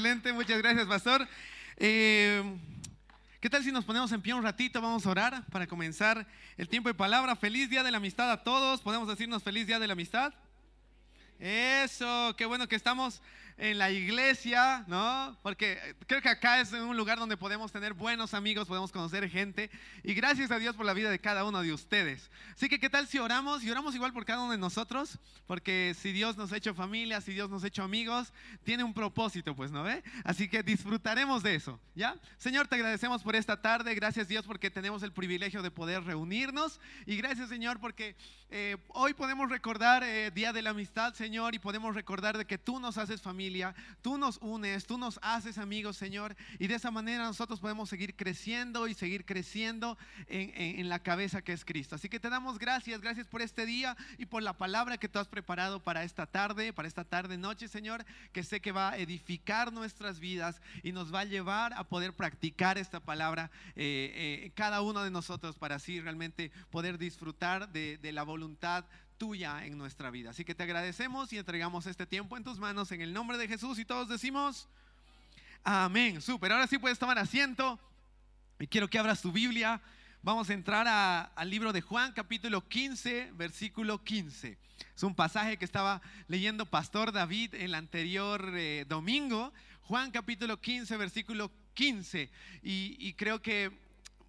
excelente. Muchas gracias, pastor. Eh, ¿Qué tal si nos ponemos en pie un ratito? Vamos a orar para comenzar el tiempo de palabra. Feliz día de la amistad a todos. ¿Podemos decirnos feliz día de la amistad? Eso, qué bueno que estamos en la iglesia, ¿no? Porque creo que acá es un lugar donde podemos tener buenos amigos, podemos conocer gente. Y gracias a Dios por la vida de cada uno de ustedes. Así que, ¿qué tal si oramos? Y oramos igual por cada uno de nosotros, porque si Dios nos ha hecho familia, si Dios nos ha hecho amigos, tiene un propósito, pues, ¿no ve? Así que disfrutaremos de eso, ¿ya? Señor, te agradecemos por esta tarde. Gracias, Dios, porque tenemos el privilegio de poder reunirnos. Y gracias, Señor, porque eh, hoy podemos recordar eh, Día de la Amistad, Señor, y podemos recordar de que tú nos haces familia tú nos unes, tú nos haces amigos, Señor, y de esa manera nosotros podemos seguir creciendo y seguir creciendo en, la cabeza que es Cristo. Así que te damos gracias, gracias por este día y por la palabra que tú has preparado para esta tarde, para esta tarde noche, Señor, que sé que va a edificar nuestras vidas y nos va a llevar a poder practicar esta palabra eh, eh, cada uno de nosotros para así realmente poder disfrutar de, de la voluntad tuya en nuestra vida. Así que te agradecemos y entregamos este tiempo en tus manos en el nombre de Jesús y todos decimos, amén. Súper, ahora sí puedes tomar asiento y quiero que abras tu Biblia. Vamos a entrar al libro de Juan, capítulo 15, versículo 15. Es un pasaje que estaba leyendo Pastor David el anterior eh, domingo. Juan, capítulo 15, versículo 15. y creo que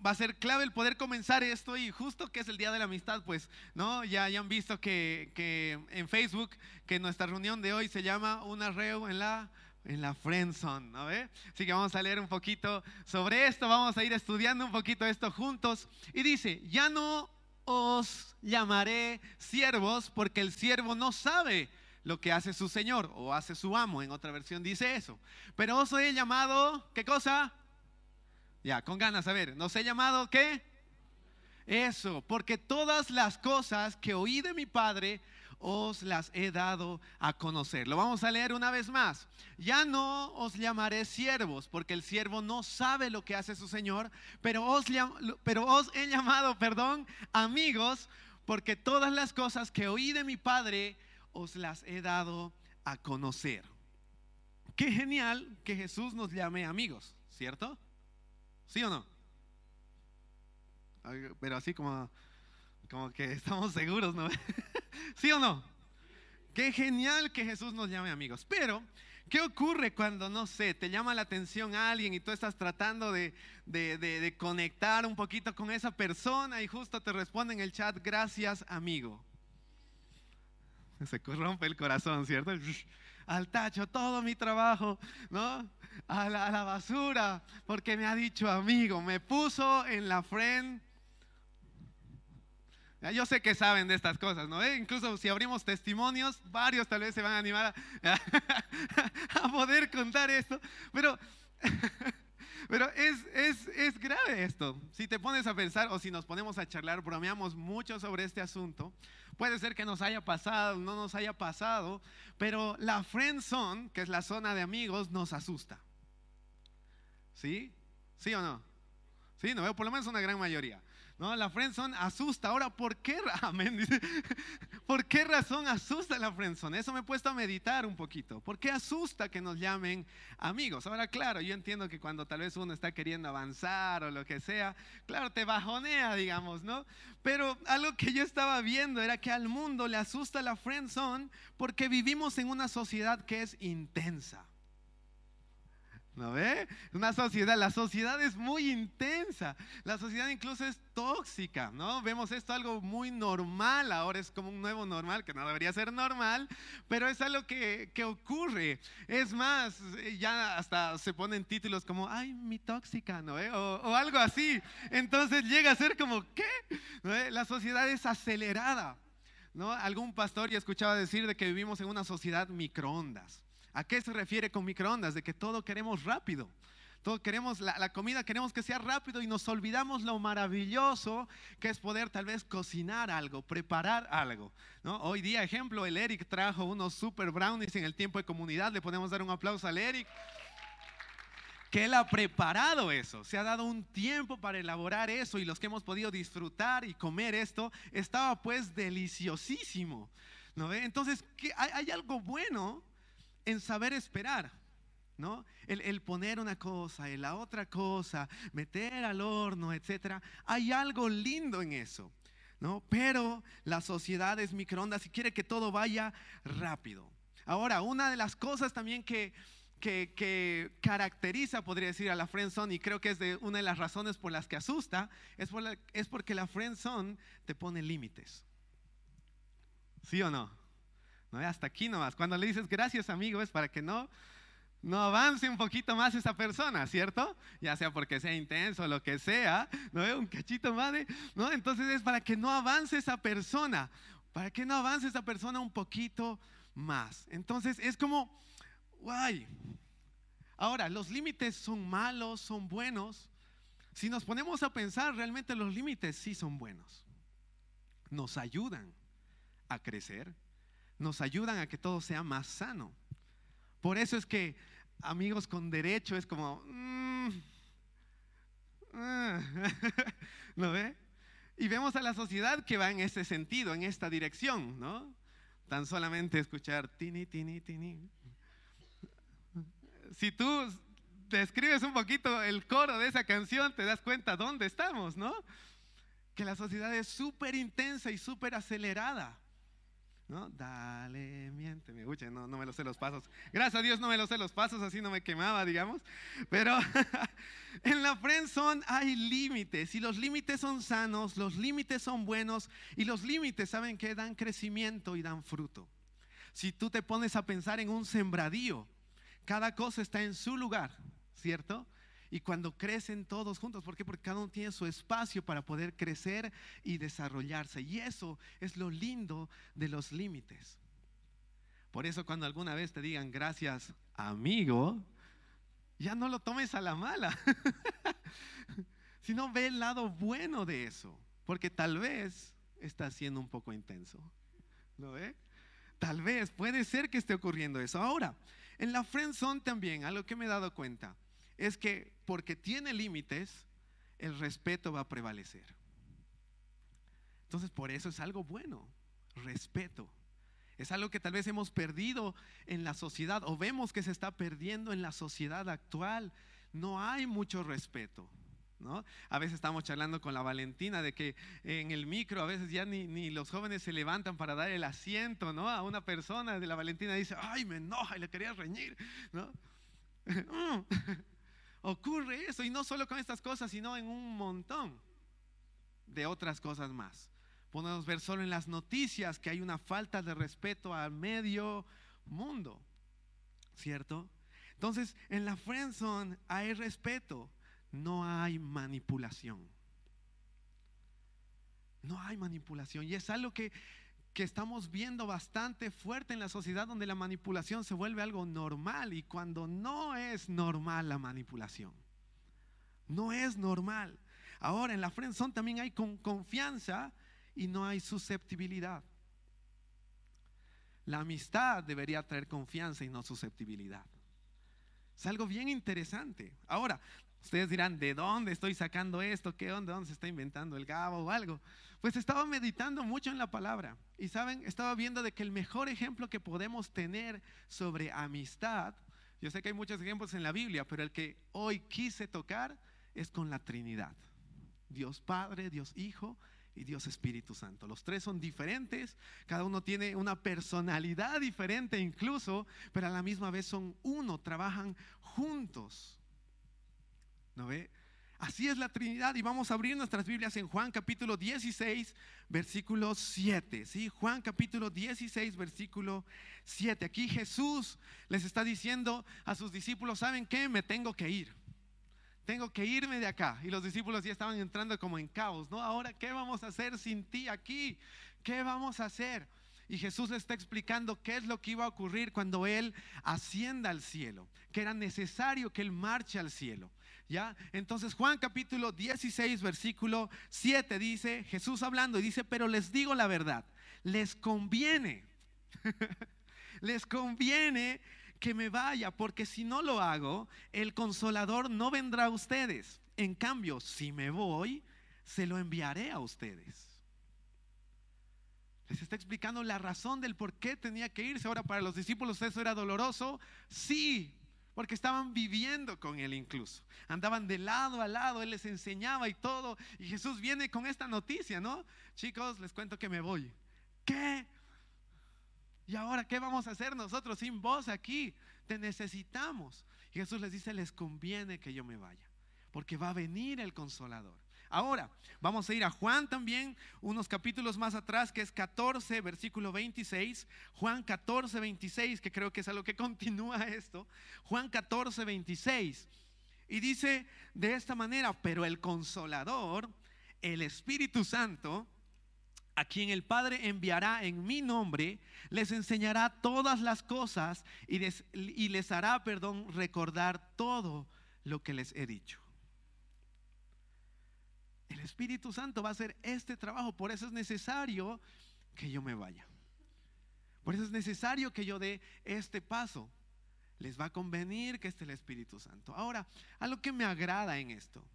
va a ser clave el poder comenzar esto y justo que es el Día de la Amistad, pues, ¿no? Ya, ya han visto que, que en Facebook que nuestra reunión de hoy se llama Una Reu en la en la Friendzone, ¿no ve? Así que vamos a leer un poquito sobre esto, vamos a ir estudiando un poquito esto juntos. Y dice, ya no os llamaré siervos porque el siervo no sabe lo que hace su señor o hace su amo, en otra versión dice eso. Pero os he llamado, ¿qué cosa? Ya, con ganas, a ver, ¿nos he llamado qué? Eso, porque todas las cosas que oí de mi Padre os las he dado a conocer. Lo vamos a leer una vez más. Ya no os llamaré siervos, porque el siervo no sabe lo que hace su Señor, pero os, he llamado, perdón, amigos, porque todas las cosas que oí de mi Padre os las he dado a conocer. Qué genial que Jesús nos llame amigos, ¿cierto? ¿Sí o no? Pero así como, como que estamos seguros, ¿no? ¿Sí o no? Qué genial que Jesús nos llame amigos. Pero, ¿qué ocurre cuando, no sé, te llama la atención a alguien y tú estás tratando de, de conectar un poquito con esa persona y justo te responde en el chat, gracias amigo? Se corrompe el corazón, ¿cierto? Al tacho todo mi trabajo, ¿no? A la, basura porque me ha dicho amigo, me puso en la friend. Yo sé que saben de estas cosas, ¿no? Eh, incluso si abrimos testimonios, varios tal vez se van a animar a, poder contar esto. Pero, pero es, es, es, grave esto. Si te pones a pensar o si nos ponemos a charlar, bromeamos mucho sobre este asunto. Puede ser que nos haya pasado, no nos haya pasado, pero la friend zone, que es la zona de amigos, nos asusta. ¿Sí? ¿Sí o no? Sí, no veo por lo menos una gran mayoría. No, la friendzone asusta. Ahora, ¿por qué? Amén. ¿Por qué razón asusta la friendzone? Eso me he puesto a meditar un poquito. ¿Por qué asusta que nos llamen amigos? Ahora, claro, yo entiendo que cuando tal vez uno está queriendo avanzar o lo que sea, claro, te bajonea, digamos, ¿no? Pero algo que yo estaba viendo era que al mundo le asusta la friendzone porque vivimos en una sociedad que es intensa. ¿No ve? Una sociedad, la sociedad es muy intensa, la sociedad incluso es tóxica, ¿no? Vemos esto algo muy normal, ahora es como un nuevo normal, que no debería ser normal, pero es algo que, que ocurre. Es más, ya hasta se ponen títulos como, ay, mi tóxica, ¿no? O, o, algo así. Entonces llega a ser como, ¿qué? La sociedad es acelerada, ¿no? Algún pastor ya escuchaba decir de que vivimos en una sociedad microondas. ¿A qué se refiere con microondas? De que todo queremos rápido. Todo queremos, la, comida queremos que sea rápido y nos olvidamos lo maravilloso que es poder tal vez cocinar algo, preparar algo. Hoy día, ejemplo, el Eric trajo unos super brownies en el tiempo de comunidad. Le podemos dar un aplauso al Eric. Que él ha preparado eso, se ha dado un tiempo para elaborar eso y los que hemos podido disfrutar y comer esto, estaba pues deliciosísimo. ¿no? Entonces, hay, hay algo bueno en saber esperar. ¿no? El, poner una cosa y la otra cosa, meter al horno, etcétera. Hay algo lindo en eso, ¿no? Pero la sociedad es microondas y quiere que todo vaya rápido. Ahora, una de las cosas también que, que, caracteriza, podría decir, a la friendzone, y creo que es de una de las razones por las que asusta, es, es porque la friendzone te pone límites. ¿Sí o no? No? Hasta aquí nomás. Cuando le dices gracias amigo es para que no no avance un poquito más esa persona, ¿cierto? Ya sea porque sea intenso lo que sea, ¿no? Un cachito más ¿no? Entonces es para que no avance esa persona, para que no avance esa persona un poquito más. Entonces es como, guay. Ahora, los límites son malos, son buenos. Si nos ponemos a pensar, realmente los límites sí son buenos. Nos ayudan a crecer, nos ayudan a que todo sea más sano. Por eso es que amigos con derecho es como, mm, ah, ¿no ve? Y vemos a la sociedad que va en ese sentido, en esta dirección, ¿no? Tan solamente escuchar tini, tini, tini. Si tú describes un poquito el coro de esa canción, te das cuenta dónde estamos, ¿no? Que la sociedad es súper intensa y súper acelerada. ¿No? Dale, miente, me escucha, no, no me lo sé los pasos. Gracias a Dios no me lo sé los pasos, así no me quemaba, digamos. Pero en la friendzone hay límites y los límites son sanos, los límites son buenos y los límites, ¿saben que Dan crecimiento y dan fruto. Si tú te pones a pensar en un sembradío, cada cosa está en su lugar, ¿cierto? Y cuando crecen todos juntos. ¿Por qué? Porque cada uno tiene su espacio para poder crecer y desarrollarse. Y eso es lo lindo de los límites. Por eso cuando alguna vez te digan gracias amigo, ya no lo tomes a la mala, sino ve el lado bueno de eso, porque tal vez está siendo un poco intenso. ¿Lo ve? Tal vez, puede ser que esté ocurriendo eso. Ahora, en la friendzone también, algo que me he dado cuenta, es que porque tiene límites, el respeto va a prevalecer. Entonces, por eso es algo bueno, respeto. Es algo que tal vez hemos perdido en la sociedad o vemos que se está perdiendo en la sociedad actual. No hay mucho respeto. ¿No? A veces estamos charlando con la Valentina de que en el micro a veces ya ni, ni, los jóvenes se levantan para dar el asiento ¿no? a una persona de la Valentina dice, ay, me enoja y le quería reñir. ¿no? ocurre eso, y no solo con estas cosas, sino en un montón de otras cosas más. Podemos ver solo en las noticias que hay una falta de respeto al medio mundo, ¿cierto? Entonces, en la friendzone hay respeto, no hay manipulación. No hay manipulación. Y es algo que que estamos viendo bastante fuerte en la sociedad donde la manipulación se vuelve algo normal y cuando no es normal la manipulación. No es normal. Ahora en la friendzone también hay confianza y no hay susceptibilidad. La amistad debería traer confianza y no susceptibilidad. Es algo bien interesante. Ahora, ustedes dirán, ¿de dónde estoy sacando esto? ¿Qué onda? ¿Dónde se está inventando el gabo o algo? Pues estaba meditando mucho en la palabra y saben, estaba viendo de que el mejor ejemplo que podemos tener sobre amistad, yo sé que hay muchos ejemplos en la Biblia, pero el que hoy quise tocar es con la Trinidad. Dios Padre, Dios Hijo y Dios Espíritu Santo. Los tres son diferentes, cada uno tiene una personalidad diferente incluso, pero a la misma vez son uno, trabajan juntos. Así es la Trinidad y vamos a abrir nuestras Biblias en Juan capítulo 16, versículo 7. ¿sí? Juan capítulo 16, versículo 7. Aquí Jesús les está diciendo a sus discípulos, ¿saben qué? Me tengo que ir. Tengo que irme de acá. Y los discípulos ya estaban entrando como en caos, ¿no? Ahora, ¿qué vamos a hacer sin ti aquí? ¿Qué vamos a hacer? Y Jesús está explicando qué es lo que iba a ocurrir cuando Él ascienda al cielo, que era necesario que Él marche al cielo. Entonces Juan capítulo 16, versículo 7 dice, Jesús hablando y dice, pero les digo la verdad, les conviene, les conviene que me vaya, porque si no lo hago, el consolador no vendrá a ustedes. En cambio, si me voy, se lo enviaré a ustedes. Les está explicando la razón del por qué tenía que irse. Ahora, para los discípulos eso era doloroso. Sí, porque estaban viviendo con Él incluso. Andaban de lado a lado, Él les enseñaba y todo. Y Jesús viene con esta noticia, ¿no? Chicos, les cuento que me voy. ¿Qué? ¿Y ahora qué vamos a hacer nosotros sin vos aquí? Te necesitamos. Y Jesús les dice, les conviene que yo me vaya, porque va a venir el consolador. Ahora, vamos a ir a Juan también, unos capítulos más atrás, que es 14, versículo 26. Juan 14, 26, que creo que es a lo que continúa esto. Juan 14, 26. Y dice de esta manera, pero el consolador, el Espíritu Santo, a quien el Padre enviará en mi nombre, les enseñará todas las cosas y les, y les hará, perdón, recordar todo lo que les he dicho. El Espíritu Santo va a hacer este trabajo, por eso es necesario que yo me vaya. Por eso es necesario que yo dé este paso. Les va a convenir que esté el Espíritu Santo. Ahora, a lo que me agrada en esto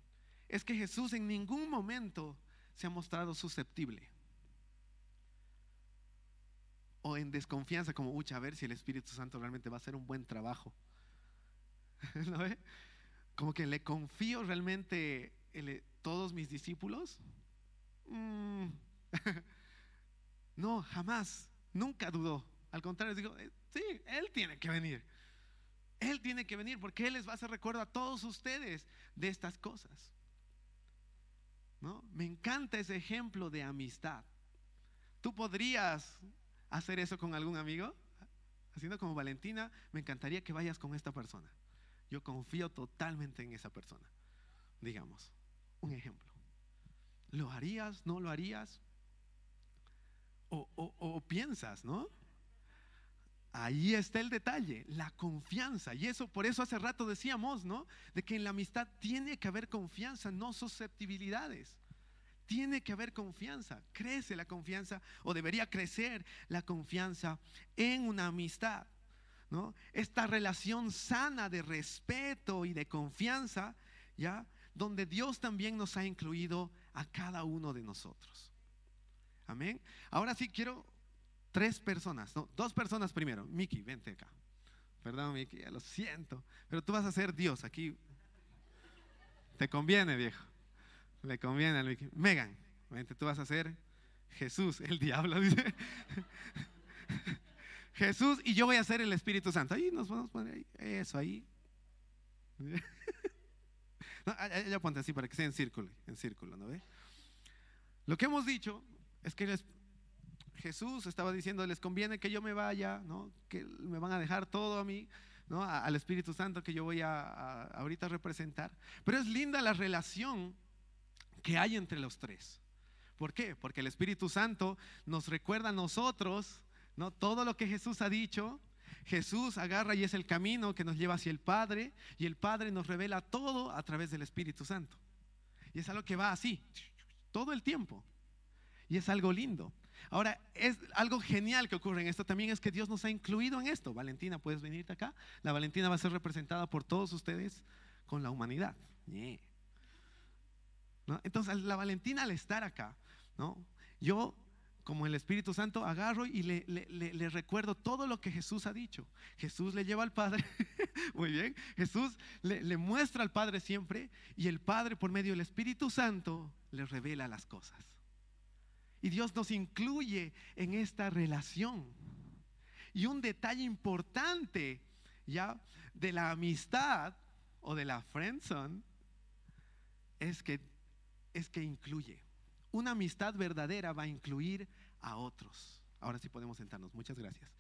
es que Jesús en ningún momento se ha mostrado susceptible o en desconfianza, como, ucha, a ver si el Espíritu Santo realmente va a hacer un buen trabajo. ¿No Como que le confío realmente el, todos mis discípulos? Mm. no, jamás, nunca dudó. Al contrario, digo, eh, sí, Él tiene que venir. Él tiene que venir porque Él les va a hacer recuerdo a todos ustedes de estas cosas. ¿No? Me encanta ese ejemplo de amistad. ¿Tú podrías hacer eso con algún amigo? Haciendo como Valentina, me encantaría que vayas con esta persona. Yo confío totalmente en esa persona, digamos un ejemplo. ¿Lo harías? ¿No lo harías? O, o, piensas, ¿no? Ahí está el detalle, la confianza. Y eso, por eso hace rato decíamos, ¿no? De que en la amistad tiene que haber confianza, no susceptibilidades. Tiene que haber confianza. Crece la confianza o debería crecer la confianza en una amistad. ¿no? Esta relación sana de respeto y de confianza, ¿ya? Donde Dios también nos ha incluido a cada uno de nosotros. Amén. Ahora sí quiero tres personas, dos personas primero. Miki, vente acá. Perdón, Miki, lo siento, pero tú vas a ser Dios aquí. Te conviene, viejo. Le conviene a Miki. Megan, vente, tú vas a ser Jesús, el diablo, dice. Jesús y yo voy a ser el Espíritu Santo. Ahí nos vamos a poner ahí, eso ahí. ya ponte así para que sea en círculo, en círculo, ¿no ve? Lo que hemos dicho es que Jesús estaba diciendo, les conviene que yo me vaya, ¿no? Que me van a dejar todo a mí, ¿no? al Espíritu Santo que yo voy a, a ahorita representar. Pero es linda la relación que hay entre los tres. ¿Por qué? Porque el Espíritu Santo nos recuerda a nosotros, ¿no? Todo lo que Jesús ha dicho, Jesús agarra y es el camino que nos lleva hacia el Padre y el Padre nos revela todo a través del Espíritu Santo. Y es algo que va así, todo el tiempo. Y es algo lindo. Ahora, es algo genial que ocurre en esto también es que Dios nos ha incluido en esto. Valentina, ¿puedes venirte acá? La Valentina va a ser representada por todos ustedes con la humanidad. Entonces, la Valentina al estar acá, ¿no? yo como el Espíritu Santo, agarro y le, recuerdo todo lo que Jesús ha dicho. Jesús le lleva al Padre, muy bien, Jesús le, muestra al Padre siempre y el Padre por medio del Espíritu Santo le revela las cosas. Y Dios nos incluye en esta relación. Y un detalle importante ya de la amistad o de la friendzone es que es que incluye una amistad verdadera va a incluir a otros. Ahora sí podemos sentarnos. Muchas gracias.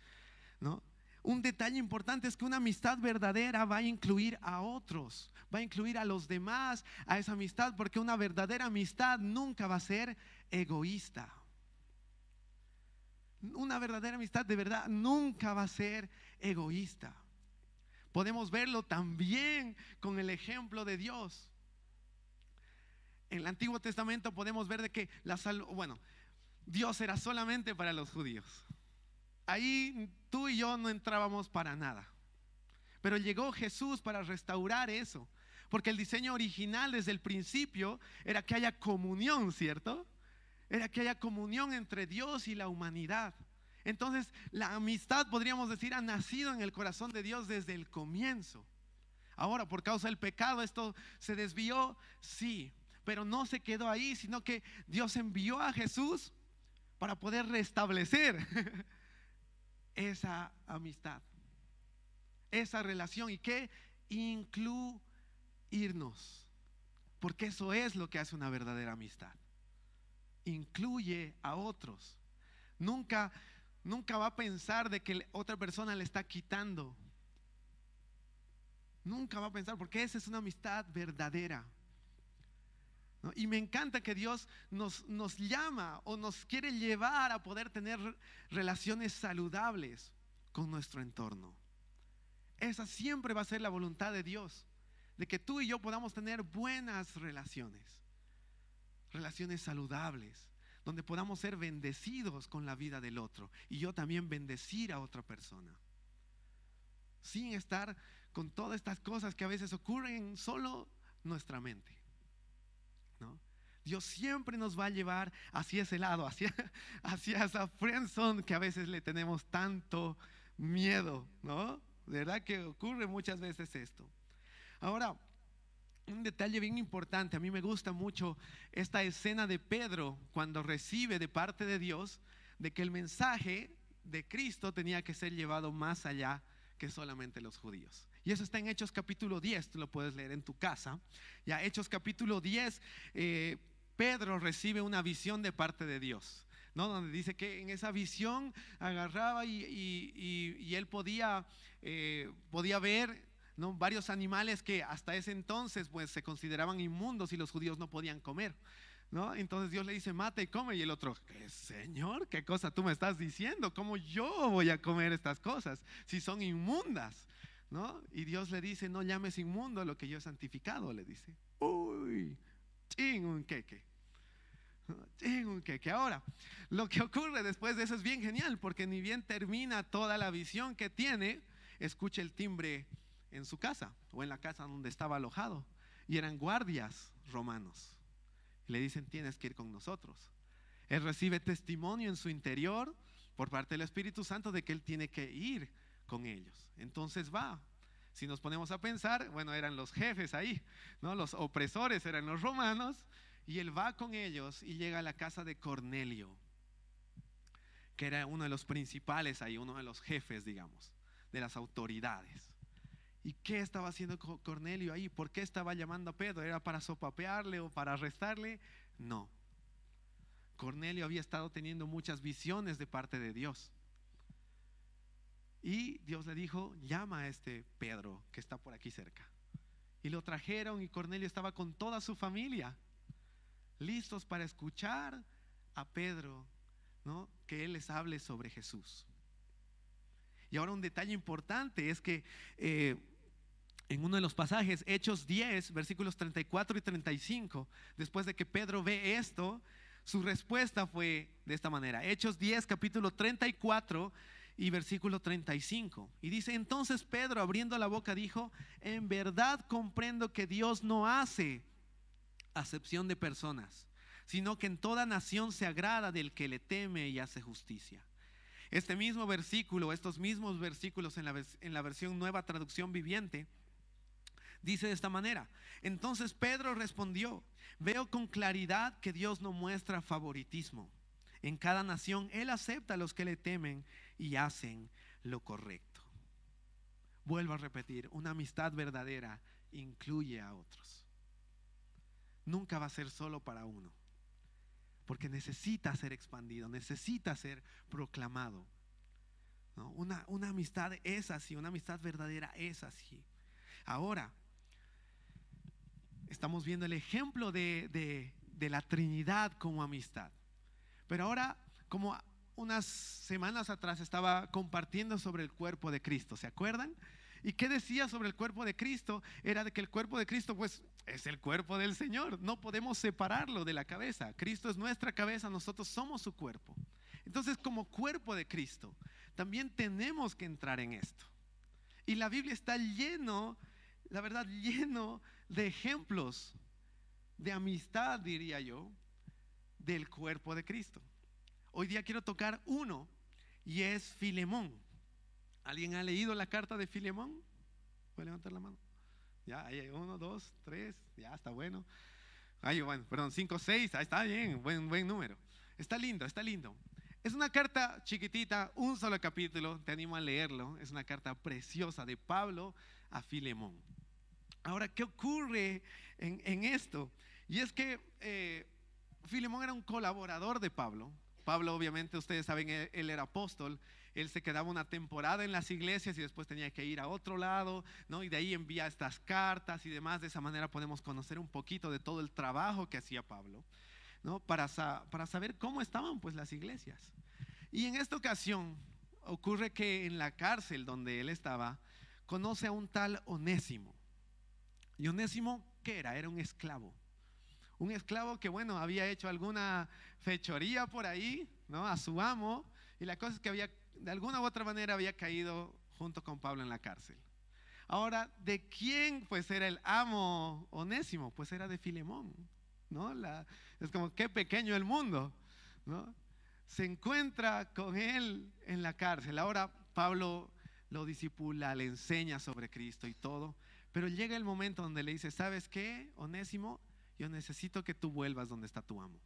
Un detalle importante es que una amistad verdadera va a incluir a otros, va a incluir a los demás a esa amistad, porque una verdadera amistad nunca va a ser egoísta. Una verdadera amistad de verdad nunca va a ser egoísta. Podemos verlo también con el ejemplo de Dios en el Antiguo Testamento podemos ver de que la bueno, Dios era solamente para los judíos. Ahí tú y yo no entrábamos para nada. Pero llegó Jesús para restaurar eso. Porque el diseño original desde el principio era que haya comunión, ¿cierto? Era que haya comunión entre Dios y la humanidad. Entonces, la amistad, podríamos decir, ha nacido en el corazón de Dios desde el comienzo. Ahora, por causa del pecado, esto se desvió, sí, pero no se quedó ahí, sino que Dios envió a Jesús para poder restablecer esa amistad, esa relación y que incluirnos, porque eso es lo que hace una verdadera amistad. Incluye a otros. Nunca, nunca va a pensar de que otra persona le está quitando Nunca va a pensar, porque esa es una amistad verdadera. Y me encanta que Dios nos, nos llama o nos quiere llevar a poder tener relaciones saludables con nuestro entorno. Esa siempre va a ser la voluntad de Dios, de que tú y yo podamos tener buenas relaciones, relaciones saludables, donde podamos ser bendecidos con la vida del otro y yo también bendecir a otra persona, sin estar con todas estas cosas que a veces ocurren solo nuestra mente. Dios siempre nos va a llevar hacia ese lado, hacia, hacia esa friendzone que a veces le tenemos tanto miedo, ¿no? De verdad que ocurre muchas veces esto. Ahora, un detalle bien importante, a mí me gusta mucho esta escena de Pedro cuando recibe de parte de Dios de que el mensaje de Cristo tenía que ser llevado más allá que solamente los judíos. Y eso está en Hechos capítulo 10, tú lo puedes leer en tu casa. Ya Hechos capítulo 10, eh, Pedro recibe una visión de parte de Dios. ¿no? Donde dice que en esa visión agarraba y, él podía, eh, podía ver ¿no? varios animales que hasta ese entonces pues, se consideraban inmundos y los judíos no podían comer. ¿No? Entonces Dios le dice, mata y come. Y el otro, Señor? ¿Qué cosa tú me estás diciendo? ¿Cómo yo voy a comer estas cosas si son inmundas? ¿No? Y Dios le dice, no llames inmundo lo que yo he santificado, le dice. Uy, ching un queque. Ching un queque. Ahora, lo que ocurre después de eso es bien genial, porque ni bien termina toda la visión que tiene, escucha el timbre en su casa o en la casa donde estaba alojado. Y eran guardias romanos. le dicen, tienes que ir con nosotros. Él recibe testimonio en su interior por parte del Espíritu Santo de que él tiene que ir con ellos. Entonces va. Si nos ponemos a pensar, bueno, eran los jefes ahí, ¿no? Los opresores eran los romanos y él va con ellos y llega a la casa de Cornelio, que era uno de los principales ahí, uno de los jefes, digamos, de las autoridades. ¿Y qué estaba haciendo Cornelio ahí? ¿Por qué estaba llamando a Pedro? ¿Era para sopapearle o para arrestarle? No. Cornelio había estado teniendo muchas visiones de parte de Dios. Y Dios le dijo, llama a este Pedro que está por aquí cerca. Y lo trajeron y Cornelio estaba con toda su familia, listos para escuchar a Pedro, ¿no? Que él les hable sobre Jesús. Y ahora un detalle importante es que eh, en uno de los pasajes, Hechos 10, versículos 34 y 35, después de que Pedro ve esto, su respuesta fue de esta manera. Hechos 10, capítulo 34, y versículo 35. Y dice, entonces Pedro abriendo la boca dijo, en verdad comprendo que Dios no hace acepción de personas, sino que en toda nación se agrada del que le teme y hace justicia. Este mismo versículo, estos mismos versículos en la, en la versión nueva traducción viviente, dice de esta manera. Entonces Pedro respondió, veo con claridad que Dios no muestra favoritismo. En cada nación Él acepta a los que le temen y hacen lo correcto. Vuelvo a repetir, una amistad verdadera incluye a otros. Nunca va a ser solo para uno, porque necesita ser expandido, necesita ser proclamado. Una, una amistad es así, una amistad verdadera es así. Ahora, estamos viendo el ejemplo de, de la Trinidad como amistad. Pero ahora, como unas semanas atrás estaba compartiendo sobre el cuerpo de Cristo, ¿se acuerdan? ¿Y qué decía sobre el cuerpo de Cristo? Era de que el cuerpo de Cristo pues es el cuerpo del Señor, no podemos separarlo de la cabeza. Cristo es nuestra cabeza, nosotros somos su cuerpo. Entonces como cuerpo de Cristo, también tenemos que entrar en esto. Y la Biblia está lleno, la verdad, lleno de ejemplos de amistad, diría yo, del cuerpo de Cristo. Hoy día quiero tocar uno y es Filemón. ¿Alguien ha leído la carta de Filemón? ¿Puede levantar la mano? Ya, ahí hay uno, dos, tres, ya está bueno. Ay, bueno, perdón, cinco, seis, ahí está bien, buen, buen número. Está lindo, está lindo. Es una carta chiquitita, un solo capítulo, te animo a leerlo. Es una carta preciosa de Pablo a Filemón. Ahora, ¿qué ocurre en, esto? Y es que eh, Filemón era un colaborador de Pablo. Pablo, obviamente, ustedes saben, él, era apóstol. Él se quedaba una temporada en las iglesias y después tenía que ir a otro lado, ¿no? Y de ahí envía estas cartas y demás. De esa manera podemos conocer un poquito de todo el trabajo que hacía Pablo, ¿no? Para, para saber cómo estaban pues las iglesias. Y en esta ocasión ocurre que en la cárcel donde él estaba, conoce a un tal Onésimo. Y Onésimo, ¿qué era? Era un esclavo. Un esclavo que, bueno, había hecho alguna fechoría por ahí, ¿no? A su amo. Y la cosa es que había, de alguna u otra manera, había caído junto con Pablo en la cárcel. Ahora, ¿de quién pues era el amo Onésimo? Pues era de Filemón, ¿no? Es como, qué pequeño el mundo, ¿no? Se encuentra con él en la cárcel. Ahora Pablo lo disipula, le enseña sobre Cristo y todo. Pero llega el momento donde le dice, ¿sabes qué, Onésimo? Yo necesito que tú vuelvas donde está tu amo.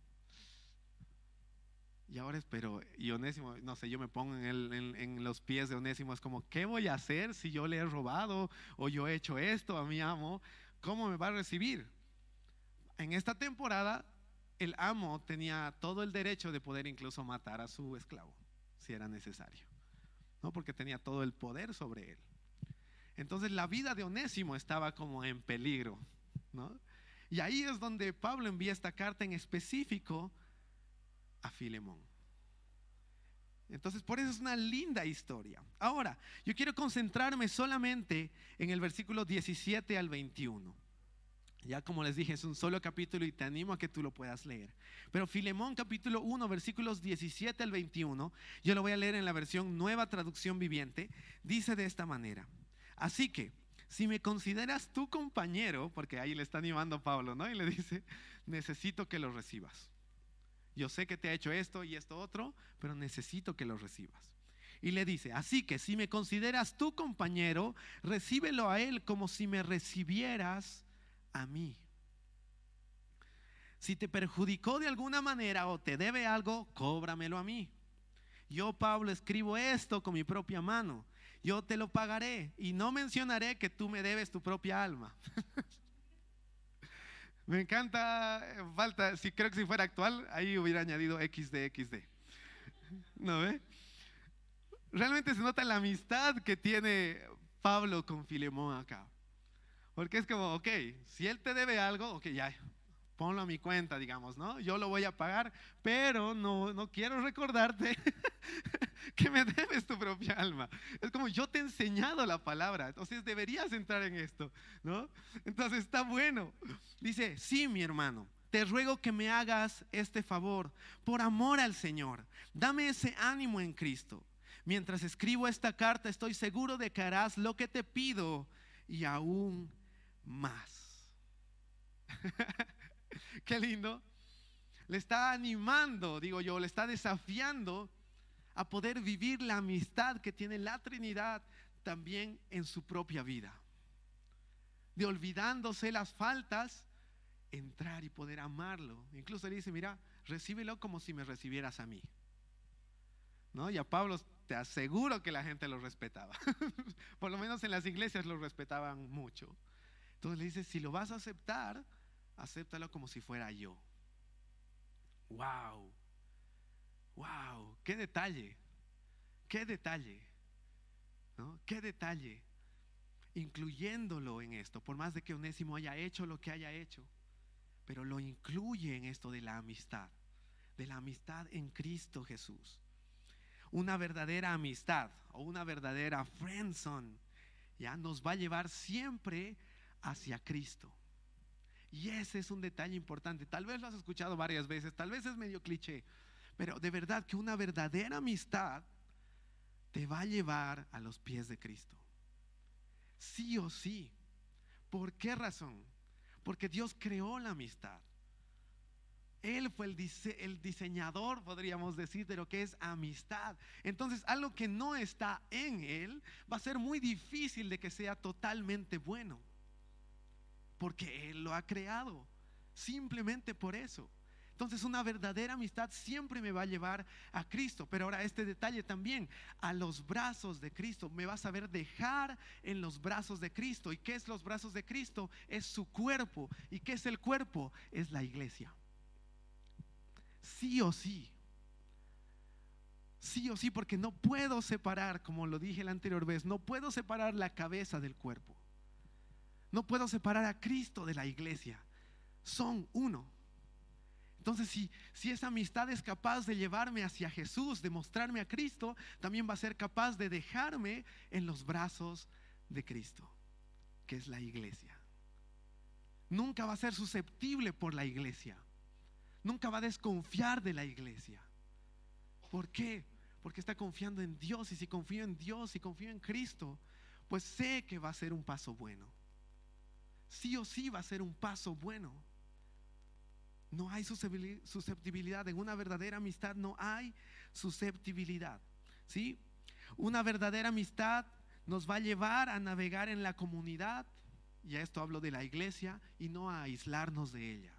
Y ahora espero, y Onésimo, no sé, yo me pongo en, los pies de Onésimo, es como, ¿qué voy a hacer si yo le he robado o yo he hecho esto a mi amo? ¿Cómo me va a recibir? En esta temporada, el amo tenía todo el derecho de poder incluso matar a su esclavo, si era necesario. ¿no? Porque tenía todo el poder sobre él. Entonces la vida de Onésimo estaba como en peligro, ¿no? Y ahí es donde Pablo envía esta carta en específico a Filemón. Entonces, por eso es una linda historia. Ahora, yo quiero concentrarme solamente en el versículo 17 al 21. Ya como les dije, es un solo capítulo y te animo a que tú lo puedas leer. Pero Filemón capítulo 1, versículos 17 al 21, yo lo voy a leer en la versión nueva traducción viviente, dice de esta manera. Así que, si me consideras tu compañero, porque ahí le está animando Pablo, ¿no? Y le dice, necesito que lo recibas. Yo sé que te ha hecho esto y esto otro, pero necesito que lo recibas. Y le dice, así que si me consideras tu compañero, recíbelo a él como si me recibieras a mí. Si te perjudicó de alguna manera o te debe algo, cóbramelo a mí. Yo, Pablo, escribo esto con mi propia mano. Yo te lo pagaré y no mencionaré que tú me debes tu propia alma. me encanta, falta, si creo que si fuera actual, ahí hubiera añadido XD, XD. ¿No ve? Realmente se nota la amistad que tiene Pablo con Filemón acá. Porque es como, ok, si él te debe algo, ok, ya, ponlo a mi cuenta, digamos, ¿no? Yo lo voy a pagar, pero no, no quiero recordarte que me debes tu propia alma. Es como yo te he enseñado la palabra, entonces deberías entrar en esto, ¿no? Entonces está bueno. Dice, sí, mi hermano. Te ruego que me hagas este favor por amor al Señor. Dame ese ánimo en Cristo. Mientras escribo esta carta, estoy seguro de que harás lo que te pido y aún más. Qué lindo. Le está animando, digo yo, le está desafiando a poder vivir la amistad que tiene la Trinidad también en su propia vida. De olvidándose las faltas, entrar y poder amarlo. Incluso le dice, mira, recíbelo como si me recibieras a mí. ¿No? Y a Pablo te aseguro que la gente lo respetaba. Por lo menos en las iglesias lo respetaban mucho. Entonces le dice, si lo vas a aceptar, acéptalo como si fuera yo. Wow. Wow, qué detalle. Qué detalle. ¿No? Qué detalle. Incluyéndolo en esto, por más de que Onésimo haya hecho lo que haya hecho, pero lo incluye en esto de la amistad, de la amistad en Cristo Jesús. Una verdadera amistad o una verdadera friendzone ya nos va a llevar siempre hacia Cristo. Y ese es un detalle importante. Tal vez lo has escuchado varias veces, tal vez es medio cliché, pero de verdad que una verdadera amistad te va a llevar a los pies de Cristo. Sí o sí. ¿Por qué razón? Porque Dios creó la amistad. Él fue el, el, diseñador, podríamos decir, de lo que es amistad. Entonces, algo que no está en Él va a ser muy difícil de que sea totalmente bueno. Porque Él lo ha creado. Simplemente por eso. Entonces una verdadera amistad siempre me va a llevar a Cristo. Pero ahora este detalle también, a los brazos de Cristo. Me va a saber dejar en los brazos de Cristo. ¿Y qué es los brazos de Cristo? Es su cuerpo. ¿Y qué es el cuerpo? Es la iglesia. Sí o sí. Sí o sí, porque no puedo separar, como lo dije la anterior vez, no puedo separar la cabeza del cuerpo. No puedo separar a Cristo de la iglesia. Son uno. Entonces, si, si esa amistad es capaz de llevarme hacia Jesús, de mostrarme a Cristo, también va a ser capaz de dejarme en los brazos de Cristo, que es la iglesia. Nunca va a ser susceptible por la iglesia. Nunca va a desconfiar de la iglesia. ¿Por qué? Porque está confiando en Dios y si confío en Dios y confío en Cristo, pues sé que va a ser un paso bueno. Sí o sí va a ser un paso bueno. No hay susceptibilidad. En una verdadera amistad no hay susceptibilidad. ¿Sí? Una verdadera amistad nos va a llevar a navegar en la comunidad, y a esto hablo de la iglesia, y no a aislarnos de ella.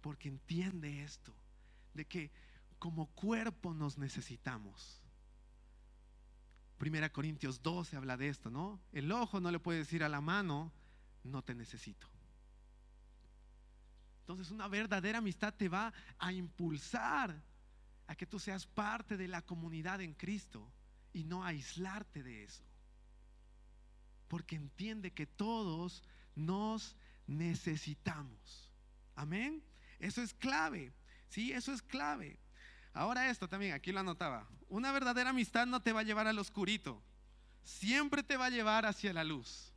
Porque entiende esto, de que como cuerpo nos necesitamos. Primera Corintios 12 habla de esto, ¿no? El ojo no le puede decir a la mano, no te necesito. Entonces una verdadera amistad te va a impulsar a que tú seas parte de la comunidad en Cristo y no aislarte de eso. Porque entiende que todos nos necesitamos. Amén. Eso es clave. Sí, eso es clave. Ahora esto también, aquí lo anotaba. Una verdadera amistad no te va a llevar al oscurito. Siempre te va a llevar hacia la luz.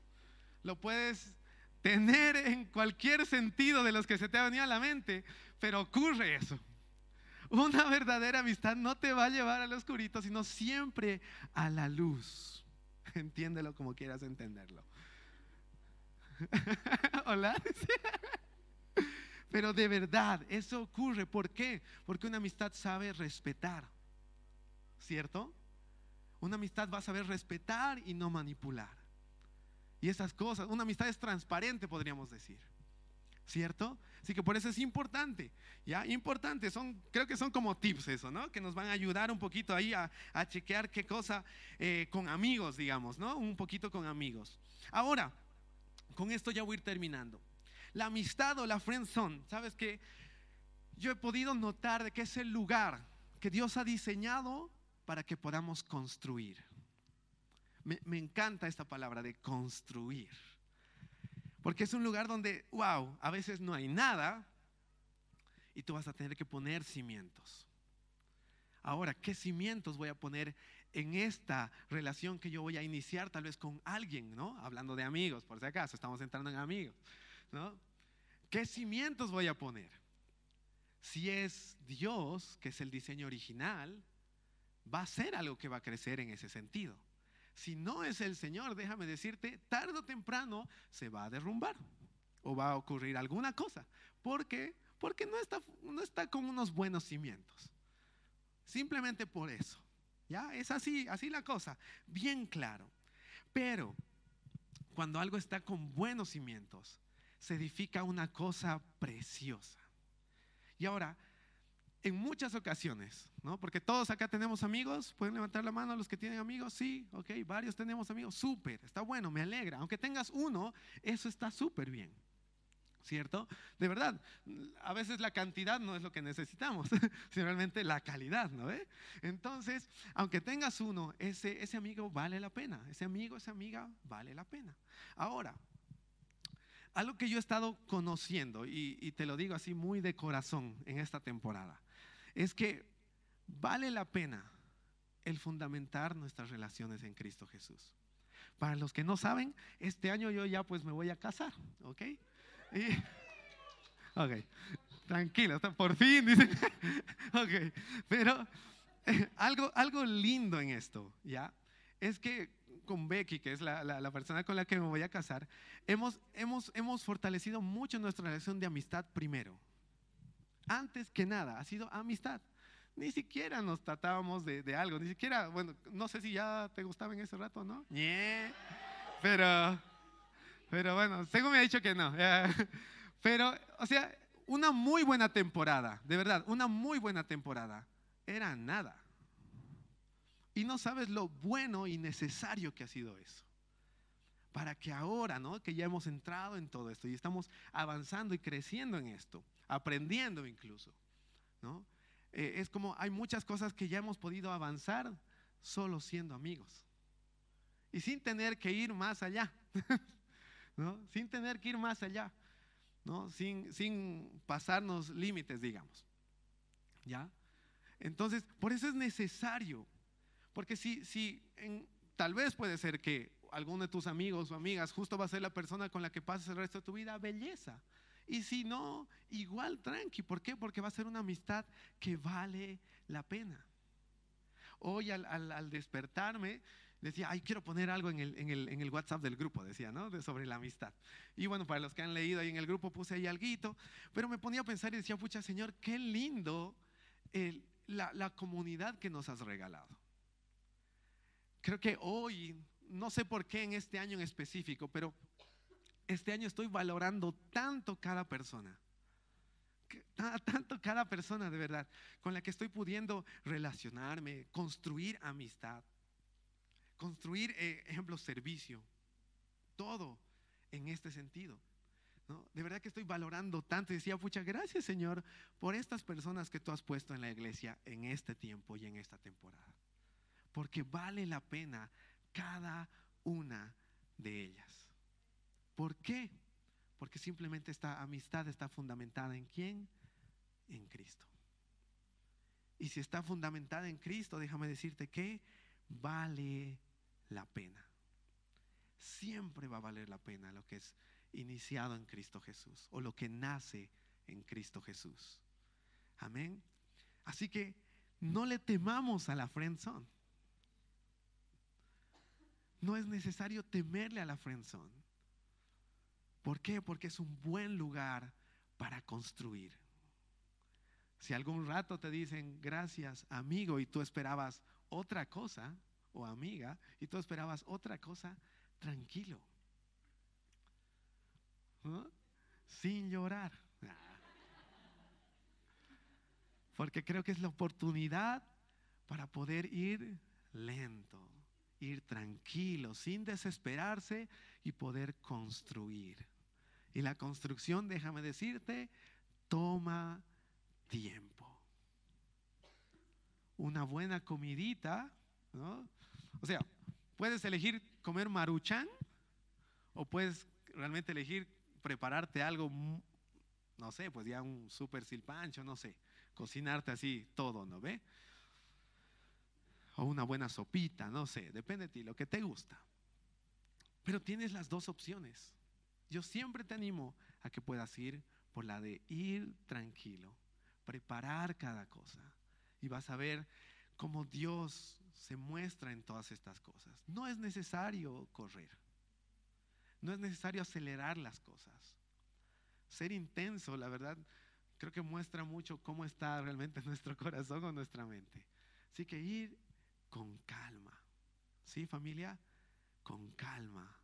Lo puedes tener en cualquier sentido de los que se te ha venido a la mente, pero ocurre eso. Una verdadera amistad no te va a llevar al oscurito, sino siempre a la luz. Entiéndelo como quieras entenderlo. Hola. Pero de verdad, eso ocurre. ¿Por qué? Porque una amistad sabe respetar. ¿Cierto? Una amistad va a saber respetar y no manipular y esas cosas. Una amistad es transparente, podríamos decir. ¿Cierto? Así que por eso es importante, ¿ya? Importante, son, creo que son como tips eso, ¿no? Que nos van a ayudar un poquito ahí a, chequear qué cosa eh, con amigos, digamos, ¿no? Un poquito con amigos. Ahora, con esto ya voy a ir terminando. La amistad o la friend zone, ¿sabes qué? Yo he podido notar de que es el lugar que Dios ha diseñado para que podamos construir. Me, encanta esta palabra de construir. Porque es un lugar donde, wow, a veces no hay nada y tú vas a tener que poner cimientos. Ahora, ¿qué cimientos voy a poner en esta relación que yo voy a iniciar tal vez con alguien, ¿no? Hablando de amigos, por si acaso, estamos entrando en amigos, ¿no? ¿Qué cimientos voy a poner? Si es Dios, que es el diseño original, va a ser algo que va a crecer en ese sentido. Si no es el Señor, déjame decirte, tarde o temprano se va a derrumbar o va a ocurrir alguna cosa. ¿Por qué? Porque no está, no está con unos buenos cimientos. Simplemente por eso. ¿Ya? Es así, así la cosa. Bien claro. Pero cuando algo está con buenos cimientos, se edifica una cosa preciosa. Y ahora, en muchas ocasiones, ¿no? Porque todos acá tenemos amigos, pueden levantar la mano los que tienen amigos, sí, ok, varios tenemos amigos, súper, está bueno, me alegra. Aunque tengas uno, eso está súper bien, ¿cierto? De verdad, a veces la cantidad no es lo que necesitamos, sino realmente la calidad, ¿no? Entonces, aunque tengas uno, ese, ese amigo vale la pena, ese amigo, esa amiga vale la pena. Ahora, algo que yo he estado conociendo, y te lo digo así muy de corazón en esta temporada, es que vale la pena el fundamentar nuestras relaciones en Cristo Jesús. Para los que no saben, este año yo ya pues me voy a casar, ¿ok? ok, tranquilo, por fin, dicen. ok, pero eh, algo, algo lindo en esto, ¿ya? Es que con Becky, que es la, la, persona con la que me voy a casar, hemos, hemos, hemos fortalecido mucho nuestra relación de amistad primero, antes que nada, ha sido amistad. Ni siquiera nos tratábamos de, algo, ni siquiera, bueno, no sé si ya te gustaba en ese rato, ¿no? Pero, Pero bueno, según me ha dicho que no. Pero, o sea, una muy buena temporada, de verdad, una muy buena temporada. Era nada. Y no sabes lo bueno y necesario que ha sido eso. Para que ahora, ¿no? Que ya hemos entrado en todo esto y estamos avanzando y creciendo en esto, aprendiendo incluso, ¿no? Eh, es como hay muchas cosas que ya hemos podido avanzar solo siendo amigos y sin tener que ir más allá, ¿no? Sin tener que ir más allá, ¿no? Sin, sin pasarnos límites, digamos, ¿ya? Entonces, por eso es necesario porque si, si tal vez puede ser que alguno de tus amigos o amigas justo va a ser la persona con la que pases el resto de tu vida, belleza. Y si no, igual tranqui. ¿Por qué? Porque va a ser una amistad que vale la pena. Hoy al, despertarme, decía, ay, quiero poner algo en el, en, el, en el, WhatsApp del grupo, decía, ¿no? De, sobre la amistad. Y bueno, para los que han leído ahí en el grupo puse ahí algo, pero me ponía a pensar y decía, pucha, Señor, qué lindo la, la comunidad que nos has regalado. Creo que hoy, no sé por qué en este año en específico, pero este año estoy valorando tanto cada persona. Tanto cada persona de verdad con la que estoy pudiendo relacionarme, construir amistad, construir, eh, ejemplo, servicio, todo en este sentido. De verdad que estoy valorando tanto y decía, pucha, gracias Señor por estas personas que tú has puesto en la iglesia en este tiempo y en esta temporada porque vale la pena cada una de ellas. ¿Por qué? Porque simplemente esta amistad está fundamentada en quién? En Cristo. Y si está fundamentada en Cristo, déjame decirte que vale la pena. Siempre va a valer la pena lo que es iniciado en Cristo Jesús o lo que nace en Cristo Jesús. Amén. Así que no le temamos a la friendzone. No es necesario temerle a la friendzone. ¿Por qué? Porque es un buen lugar para construir. Si algún rato te dicen gracias, amigo, y tú esperabas otra cosa, o amiga, y tú esperabas otra cosa, tranquilo. Sin llorar. Porque creo que es la oportunidad para poder ir lento ir tranquilo, sin desesperarse y poder construir. Y la construcción, déjame decirte, toma tiempo. Una buena comidita, ¿no? O sea, puedes elegir comer maruchan o puedes realmente elegir prepararte algo, no sé, pues ya un super silpancho, no sé, cocinarte así todo, ¿no ve? o una buena sopita, no sé, depende de ti, lo que te gusta. Pero tienes las dos opciones. Yo siempre te animo a que puedas ir por la de ir tranquilo, preparar cada cosa y vas a ver cómo Dios se muestra en todas estas cosas. No es necesario correr, no es necesario acelerar las cosas. Ser intenso, la verdad, creo que muestra mucho cómo está realmente nuestro corazón o nuestra mente. Así que ir con calma. ¿Sí, familia? Con calma.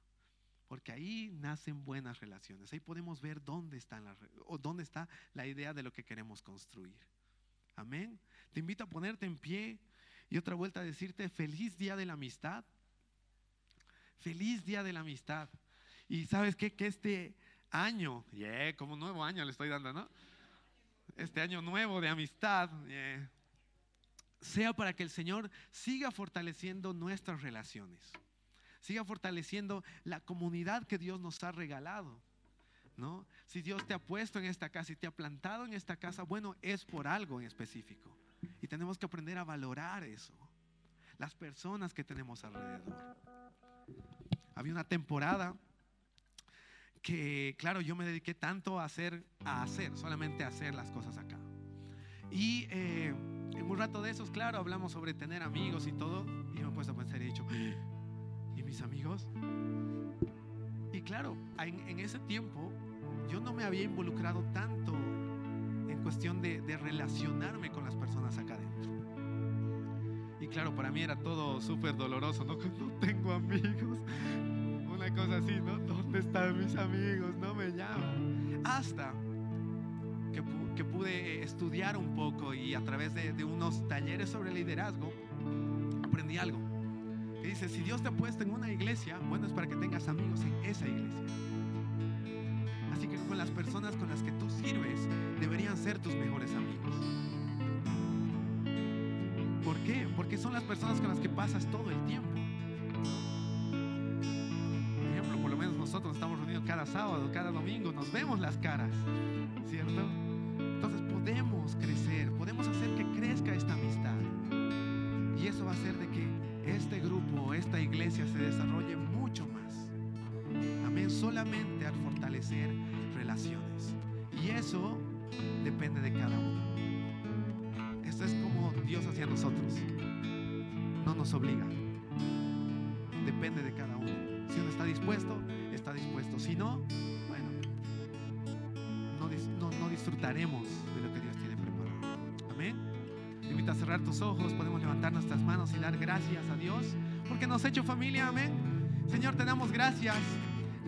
Porque ahí nacen buenas relaciones. Ahí podemos ver dónde, están las, o dónde está la idea de lo que queremos construir. Amén. Te invito a ponerte en pie y otra vuelta a decirte feliz día de la amistad. Feliz día de la amistad. Y sabes qué? Que este año, yeah, como nuevo año le estoy dando, ¿no? Este año nuevo de amistad, sea para que el Señor siga fortaleciendo nuestras relaciones, siga fortaleciendo la comunidad que Dios nos ha regalado. ¿No? Si Dios te ha puesto en esta casa y te ha plantado en esta casa, bueno, es por algo en específico. Y tenemos que aprender a valorar eso. Las personas que tenemos alrededor. Había una temporada que, claro, yo me dediqué tanto a hacer, a hacer, solamente a hacer las cosas acá. Y eh, en un rato de esos, claro, hablamos sobre tener amigos y todo. Y me he puesto a pensar y he dicho, ¿y mis amigos? Y claro, en, ese tiempo yo no me había involucrado tanto en cuestión de, relacionarme con las personas acá adentro. Y claro, para mí era todo súper doloroso, ¿no? Tengo amigos. una cosa así, ¿no? ¿Dónde están mis amigos? No me llaman. Hasta que, pude estudiar un poco y a través de unos talleres sobre liderazgo aprendí algo. Que dice, si Dios te ha puesto en una iglesia, bueno, es para que tengas amigos en esa iglesia. Así que con las personas con las que tú sirves deberían ser tus mejores amigos. ¿Por qué? Porque son las personas con las que pasas todo el tiempo. Por ejemplo, por lo menos nosotros estamos reunidos cada sábado, cada domingo, nos vemos las caras, ¿cierto? Al fortalecer relaciones. Y eso depende de cada uno. Esto es como Dios hacia nosotros. No nos obliga. Depende de cada uno. Si uno está dispuesto, está dispuesto. Si no, bueno, no, no- no disfrutaremos de lo que Dios tiene preparado. Amén. Te invito a cerrar tus ojos. Podemos levantar nuestras manos y dar gracias a Dios porque nos ha hecho familia. Amén. Señor, te damos gracias.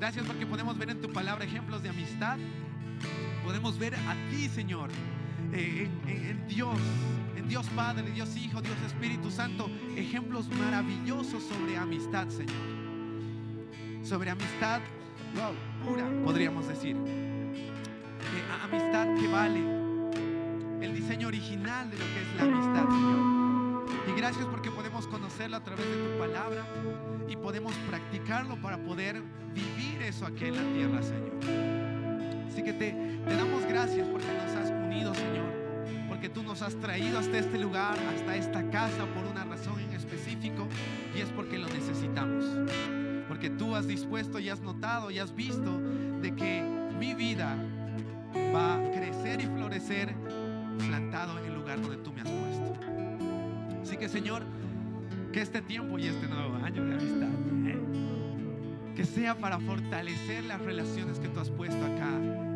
Gracias porque podemos ver en tu palabra ejemplos de amistad. Podemos ver a ti, Señor, eh, en, Dios, en Dios Padre, Dios Hijo, Dios Espíritu Santo, ejemplos maravillosos sobre amistad, Señor. Sobre amistad, wow, pura, podríamos decir. Eh, amistad que vale el diseño original de lo que es la amistad, Señor. Y gracias porque podemos conocerlo a través de tu palabra y podemos practicarlo para poder vivir eso aquí en la tierra, Señor. Así que te, te damos gracias porque nos has unido, Señor. Porque tú nos has traído hasta este lugar, hasta esta casa por una razón en específico y es porque lo necesitamos. Porque tú has dispuesto y has notado y has visto de que mi vida va a crecer y florecer plantado en el lugar donde tú me has que Señor, que este tiempo y este nuevo año de amistad, ¿eh? que sea para fortalecer las relaciones que tú has puesto acá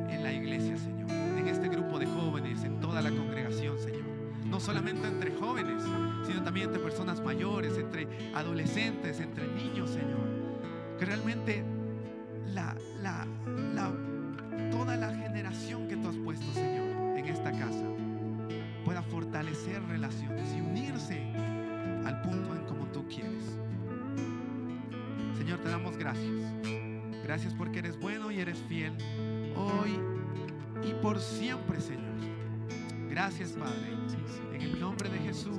en la iglesia, Señor, en este grupo de jóvenes, en toda la congregación, Señor. No solamente entre jóvenes, sino también entre personas mayores, entre adolescentes, entre niños, Señor. Que realmente la, la, la, toda la generación que tú has puesto, Señor, en esta casa, pueda fortalecer relaciones y gracias. Gracias porque eres bueno y eres fiel hoy y por siempre, Señor. Gracias, Padre. En el nombre de Jesús.